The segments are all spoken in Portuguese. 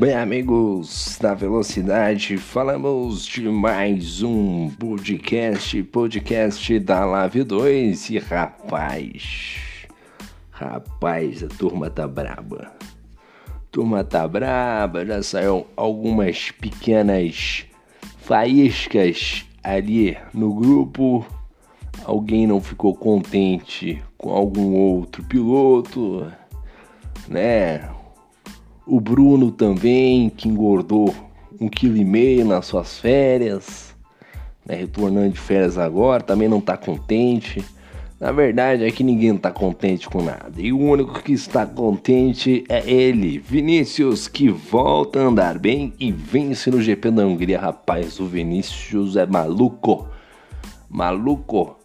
Bem, amigos da Velocidade, falamos de mais um podcast, podcast da Live 2 e rapaz, rapaz, a turma tá braba. Turma tá braba, já saiu algumas pequenas faíscas ali no grupo. Alguém não ficou contente com algum outro piloto, né? O Bruno também, que engordou um quilo e meio nas suas férias, né, retornando de férias agora, também não está contente. Na verdade é que ninguém está contente com nada. E o único que está contente é ele, Vinícius, que volta a andar bem e vence no GP da Hungria. Rapaz, o Vinícius é maluco. Maluco.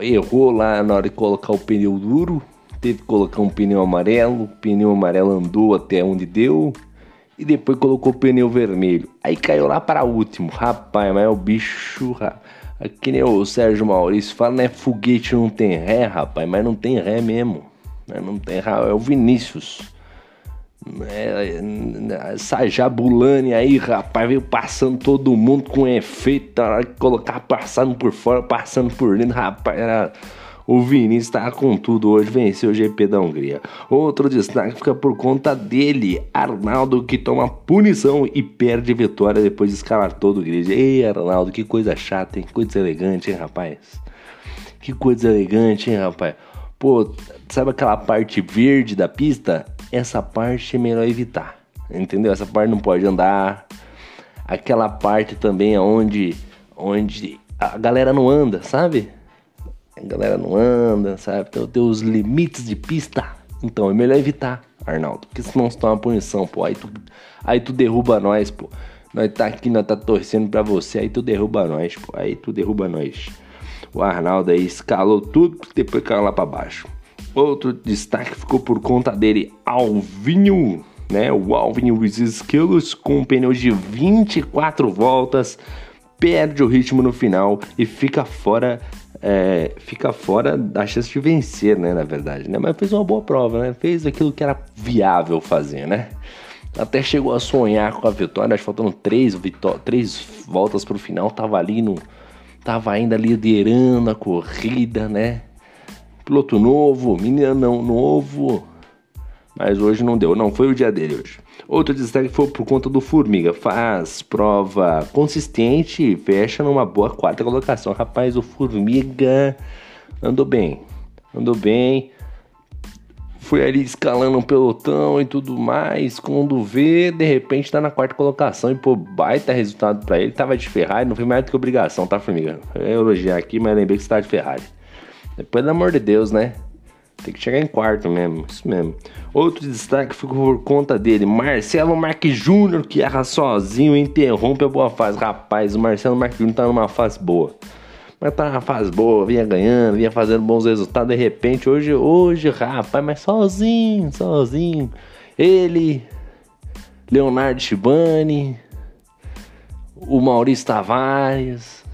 Errou lá na hora de colocar o pneu duro teve que colocar um pneu amarelo, o pneu amarelo andou até onde deu e depois colocou o pneu vermelho. Aí caiu lá para último, rapaz, mas é o bicho, rapaz. que nem o Sérgio Maurício fala, né? Foguete não tem ré, rapaz, mas não tem ré mesmo. Né? Não tem ré, é o Vinícius. É, essa Jabulani aí, rapaz, veio passando todo mundo com efeito, na hora de colocar passando por fora, passando por dentro, rapaz, era o Vinícius está com tudo hoje, venceu o GP da Hungria. Outro destaque fica por conta dele, Arnaldo, que toma punição e perde vitória depois de escalar todo o grid. Ei, Arnaldo, que coisa chata, hein? Coisa elegante, hein, rapaz? Que coisa elegante, hein, rapaz? Pô, sabe aquela parte verde da pista? Essa parte é melhor evitar, entendeu? Essa parte não pode andar. Aquela parte também onde, onde a galera não anda, sabe? A galera não anda, sabe? Tem os limites de pista. Então é melhor evitar, Arnaldo, porque senão você toma punição, pô. Aí tu, aí tu derruba nós, pô. Nós tá aqui, nós tá torcendo pra você, aí tu derruba nós, pô. Aí tu derruba nós. O Arnaldo aí escalou tudo, depois caiu lá pra baixo. Outro destaque ficou por conta dele, Alvinho, né? O Alvinho Skills com um pneu de 24 voltas, perde o ritmo no final e fica fora é, fica fora da chance de vencer, né? Na verdade, né? Mas fez uma boa prova, né? Fez aquilo que era viável fazer, né? Até chegou a sonhar com a vitória, acho faltando três, três voltas para o final, tava ali no. Tava ainda liderando a corrida, né? Piloto novo, menino novo. Mas hoje não deu, não foi o dia dele hoje. Outro destaque foi por conta do Formiga. Faz prova consistente e fecha numa boa quarta colocação. Rapaz, o Formiga andou bem. Andou bem. Foi ali escalando um pelotão e tudo mais. Quando vê, de repente tá na quarta colocação. E pô, baita resultado para ele. Tava de Ferrari, não foi mais do que obrigação, tá, Formiga? Eu ia elogiar aqui, mas lembrei que você tá de Ferrari. Pelo amor de Deus, né? Tem que chegar em quarto mesmo, isso mesmo. Outro destaque ficou por conta dele, Marcelo Marques Júnior, que erra sozinho e interrompe a boa fase. Rapaz, o Marcelo Marques Júnior tá numa fase boa. Mas tá numa fase boa, vinha ganhando, vinha fazendo bons resultados. De repente, hoje, hoje, rapaz, mas sozinho, sozinho. Ele, Leonardo Shibani, o Maurício Tavares,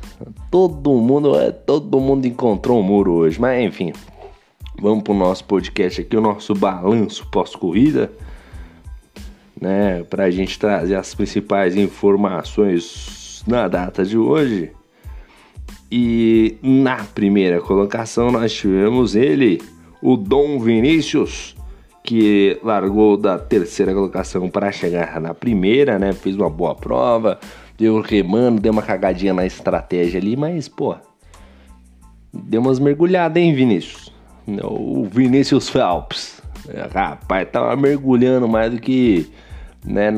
todo mundo, é, todo mundo encontrou um muro hoje. Mas enfim, Vamos para o nosso podcast aqui, o nosso balanço pós-corrida, né? Para a gente trazer as principais informações na data de hoje. E na primeira colocação nós tivemos ele, o Dom Vinícius, que largou da terceira colocação para chegar na primeira, né? Fez uma boa prova, deu remando, deu uma cagadinha na estratégia ali, mas pô, deu umas mergulhadas, hein, Vinícius? O Vinícius Phelps. Rapaz, tava mergulhando mais do que né,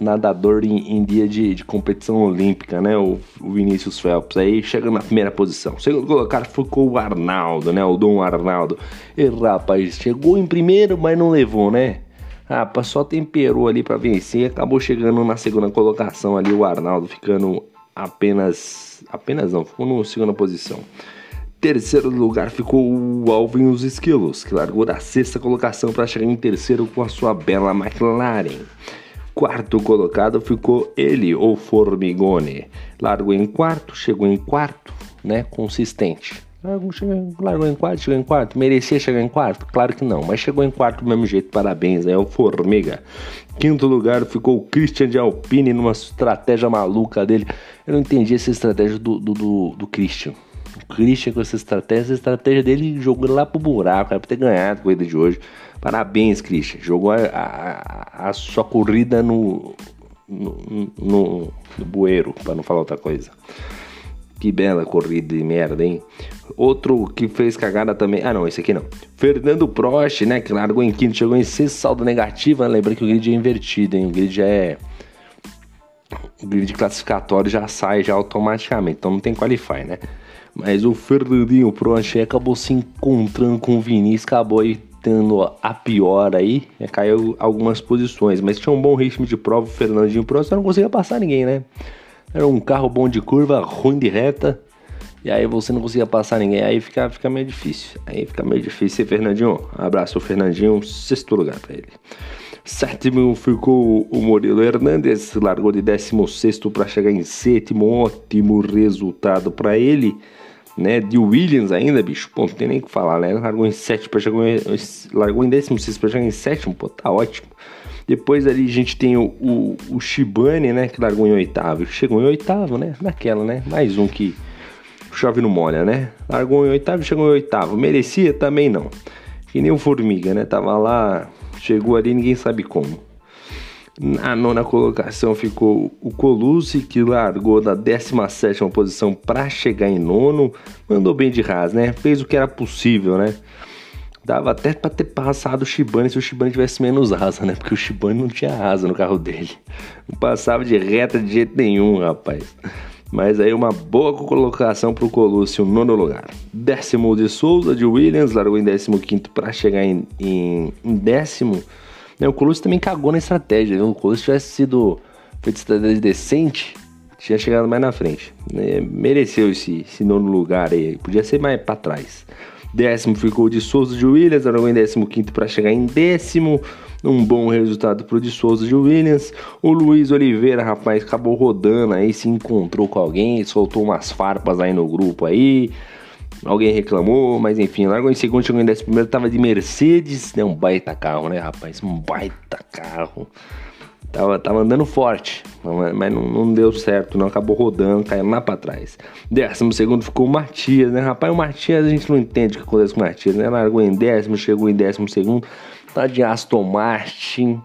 nadador em, em dia de, de, competição olímpica, né? O, o, Vinícius Phelps. Aí chega na primeira posição. Segundo colocado ficou o Arnaldo, né? O Dom Arnaldo. E rapaz, chegou em primeiro, mas não levou, né? Rapaz, só temperou ali para vencer e acabou chegando na segunda colocação ali. O Arnaldo ficando apenas. Apenas não, ficou na segunda posição terceiro lugar ficou o Alvin os Esquilos, que largou da sexta colocação para chegar em terceiro com a sua bela McLaren. Quarto colocado ficou ele, o Formigone. Largou em quarto, chegou em quarto, né? Consistente. Largou, em quarto, chegou em quarto. Merecia chegar em quarto? Claro que não, mas chegou em quarto do mesmo jeito. Parabéns, é o Formiga. Quinto lugar ficou o Christian de Alpine numa estratégia maluca dele. Eu não entendi essa estratégia do, do, do, do Christian. O Christian com essa estratégia, essa estratégia dele jogou lá pro buraco, era pra ter ganhado a corrida de hoje. Parabéns, Christian. Jogou a, a, a sua corrida no, no, no, no bueiro, para não falar outra coisa. Que bela corrida de merda, hein? Outro que fez cagada também. Ah, não, esse aqui não. Fernando Prost, né? Que largou em quinto, chegou em sexto, saldo negativo. Lembra que o grid é invertido, hein? O grid é. O grid classificatório já sai já automaticamente. Então não tem qualify, né? Mas o Fernandinho Prost acabou se encontrando com o Vinícius, acabou tendo a pior aí, né? caiu algumas posições, mas tinha um bom ritmo de prova. O Fernandinho Prost não conseguia passar ninguém, né? Era um carro bom de curva, ruim de reta. E aí você não conseguia passar ninguém, aí fica, fica meio difícil. Aí fica meio difícil. E Fernandinho, abraço o Fernandinho, sexto lugar para ele. Sétimo ficou o Murilo Hernandes, largou de 16 para chegar em sétimo, ótimo resultado para ele, né? De Williams ainda, bicho, pô, não tem nem o que falar, né? Largou em sétimo chegar em, largou em 16 para chegar em sétimo, pô, tá ótimo. Depois ali a gente tem o, o, o Shibane, né? Que largou em oitavo, chegou em oitavo, né? Naquela, né? Mais um que chove no molha, né? Largou em oitavo, chegou em oitavo. Merecia? Também não. Que nem o Formiga, né? Tava lá, chegou ali, ninguém sabe como. Na nona colocação ficou o Colucci, que largou da 17 posição para chegar em nono. Mandou bem de ras, né? Fez o que era possível, né? Dava até para ter passado o Shibane se o Shibane tivesse menos asa, né? Porque o Shibane não tinha asa no carro dele. Não passava de reta de jeito nenhum, rapaz. Mas aí uma boa colocação para o Colúcio, nono lugar. Décimo de Souza, de Williams, largou em décimo quinto para chegar em, em, em décimo. O Colúcio também cagou na estratégia. Viu? O Colúcio tivesse sido feito estratégia decente, tinha chegado mais na frente. Né? Mereceu esse, esse nono lugar aí. Podia ser mais para trás. Décimo ficou de Souza de Williams, largou em décimo quinto para chegar em décimo. Um bom resultado pro de Souza de Williams. O Luiz Oliveira, rapaz, acabou rodando aí, se encontrou com alguém, soltou umas farpas aí no grupo aí. Alguém reclamou, mas enfim, largou em segundo, chegou em décimo primeiro, tava de Mercedes, né? Um baita carro, né, rapaz? Um baita carro. Tava, tava andando forte, mas não, não, deu certo, não. Acabou rodando, caindo lá pra trás. Décimo segundo ficou o Matias, né? Rapaz, o Matias a gente não entende o que acontece com o Matias, né? Largou em décimo, chegou em décimo segundo. Tá de Aston Martin.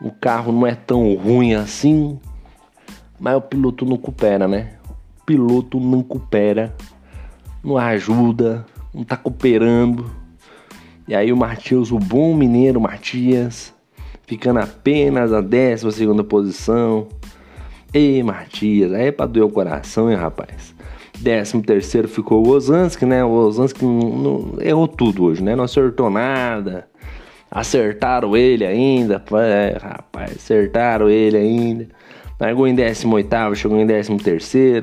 O carro não é tão ruim assim. Mas o piloto não coopera, né? O piloto não coopera. Não ajuda. Não tá cooperando. E aí o Matias, o bom mineiro Matias ficando apenas a 12 posição. Ei, Matias, aí é pra doer o coração, hein, rapaz? 13 terceiro ficou o Ozanski, né? O Ozanski não, não, errou tudo hoje, né? Não acertou nada. Acertaram ele ainda, é, rapaz, acertaram ele ainda. Largou em 18, chegou em 13,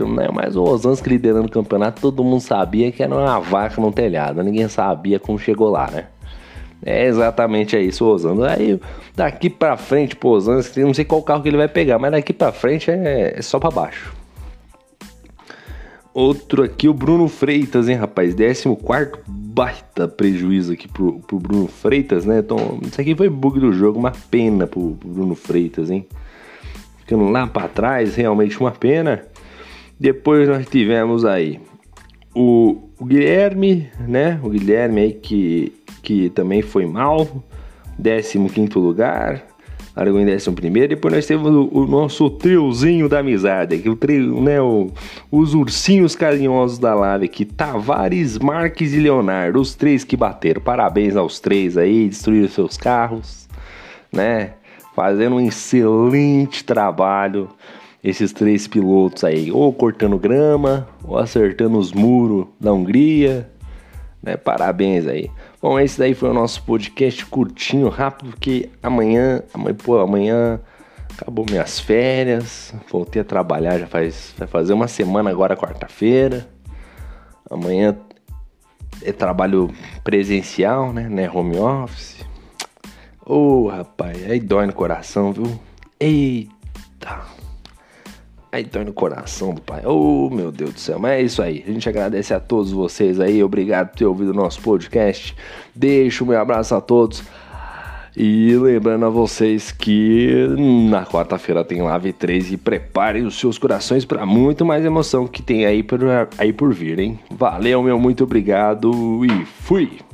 né? Mas o Ozanski liderando o campeonato, todo mundo sabia que era uma vaca no telhado. Ninguém sabia como chegou lá, né? É exatamente isso, Osando. Aí daqui pra frente, pô, Osando, não sei qual carro que ele vai pegar, mas daqui pra frente é, é só pra baixo. Outro aqui, o Bruno Freitas, hein, rapaz? 14 baita prejuízo aqui pro, pro Bruno Freitas, né? Então, isso aqui foi bug do jogo, uma pena pro, pro Bruno Freitas, hein? Ficando lá pra trás, realmente uma pena. Depois nós tivemos aí o, o Guilherme, né? O Guilherme aí que que também foi mal, 15 lugar, largou em 11. Depois nós temos o, o, nosso triozinho da amizade, aqui, o trio, né, o, os ursinhos carinhosos da live aqui, Tavares, Marques e Leonardo, os três que bateram. Parabéns aos três aí, destruíram seus carros, né? Fazendo um excelente trabalho esses três pilotos aí, ou cortando grama, ou acertando os muros da Hungria, né? Parabéns aí. Bom, esse daí foi o nosso podcast curtinho, rápido, porque amanhã, amanhã, pô, amanhã acabou minhas férias, voltei a trabalhar já faz, vai fazer uma semana agora, quarta-feira. Amanhã é trabalho presencial, né, né, home office. Ô, oh, rapaz, aí dói no coração, viu? Eita. Aí dói no coração do pai. Oh, meu Deus do céu. Mas é isso aí. A gente agradece a todos vocês aí. Obrigado por ter ouvido o nosso podcast. Deixo o meu abraço a todos. E lembrando a vocês que na quarta-feira tem Live 3 e preparem os seus corações para muito mais emoção que tem aí por, aí por vir, hein? Valeu, meu, muito obrigado e fui!